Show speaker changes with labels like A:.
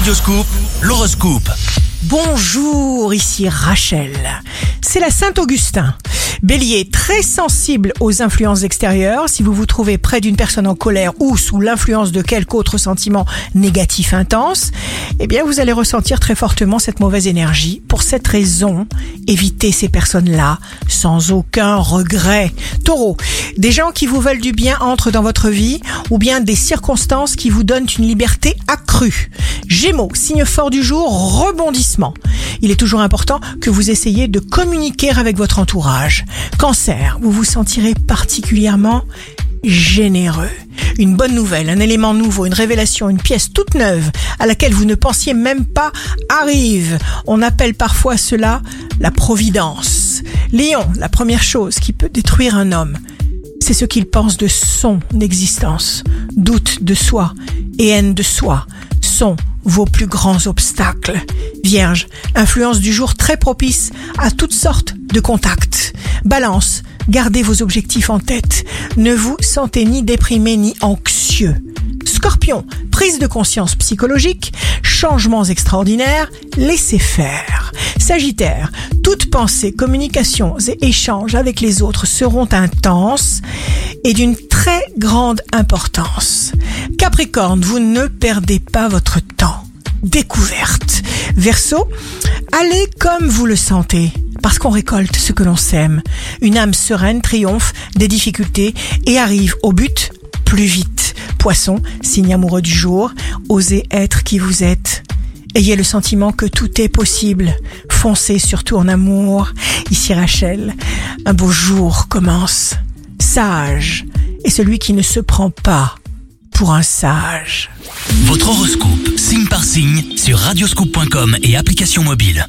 A: Radioscoop, l'horoscope.
B: Bonjour, ici Rachel. C'est la Saint-Augustin. Bélier, très sensible aux influences extérieures. Si vous vous trouvez près d'une personne en colère ou sous l'influence de quelque autre sentiment négatif intense, eh bien vous allez ressentir très fortement cette mauvaise énergie. Pour cette raison, évitez ces personnes-là sans aucun regret. Taureau, des gens qui vous veulent du bien entrent dans votre vie ou bien des circonstances qui vous donnent une liberté accrue. Gémeaux, signe fort du jour, rebondissement. Il est toujours important que vous essayiez de communiquer avec votre entourage. Cancer, vous vous sentirez particulièrement généreux. Une bonne nouvelle, un élément nouveau, une révélation, une pièce toute neuve à laquelle vous ne pensiez même pas arrive. On appelle parfois cela la providence. Lion, la première chose qui peut détruire un homme, c'est ce qu'il pense de son existence. Doute de soi et haine de soi sont vos plus grands obstacles. Vierge, influence du jour très propice à toutes sortes de contacts. Balance, gardez vos objectifs en tête. Ne vous sentez ni déprimé ni anxieux. Scorpion, prise de conscience psychologique, changements extraordinaires, laissez faire. Sagittaire, toute pensée, communications et échanges avec les autres seront intenses et d'une très grande importance. Capricorne, vous ne perdez pas votre temps. Découverte. Verseau, allez comme vous le sentez, parce qu'on récolte ce que l'on sème. Une âme sereine triomphe des difficultés et arrive au but plus vite. Poisson, signe amoureux du jour, osez être qui vous êtes. Ayez le sentiment que tout est possible. Foncez surtout en amour. Ici Rachel, un beau jour commence. Sage est celui qui ne se prend pas pour un sage.
A: Votre horoscope, signe par signe, sur radioscoop.com et application mobile.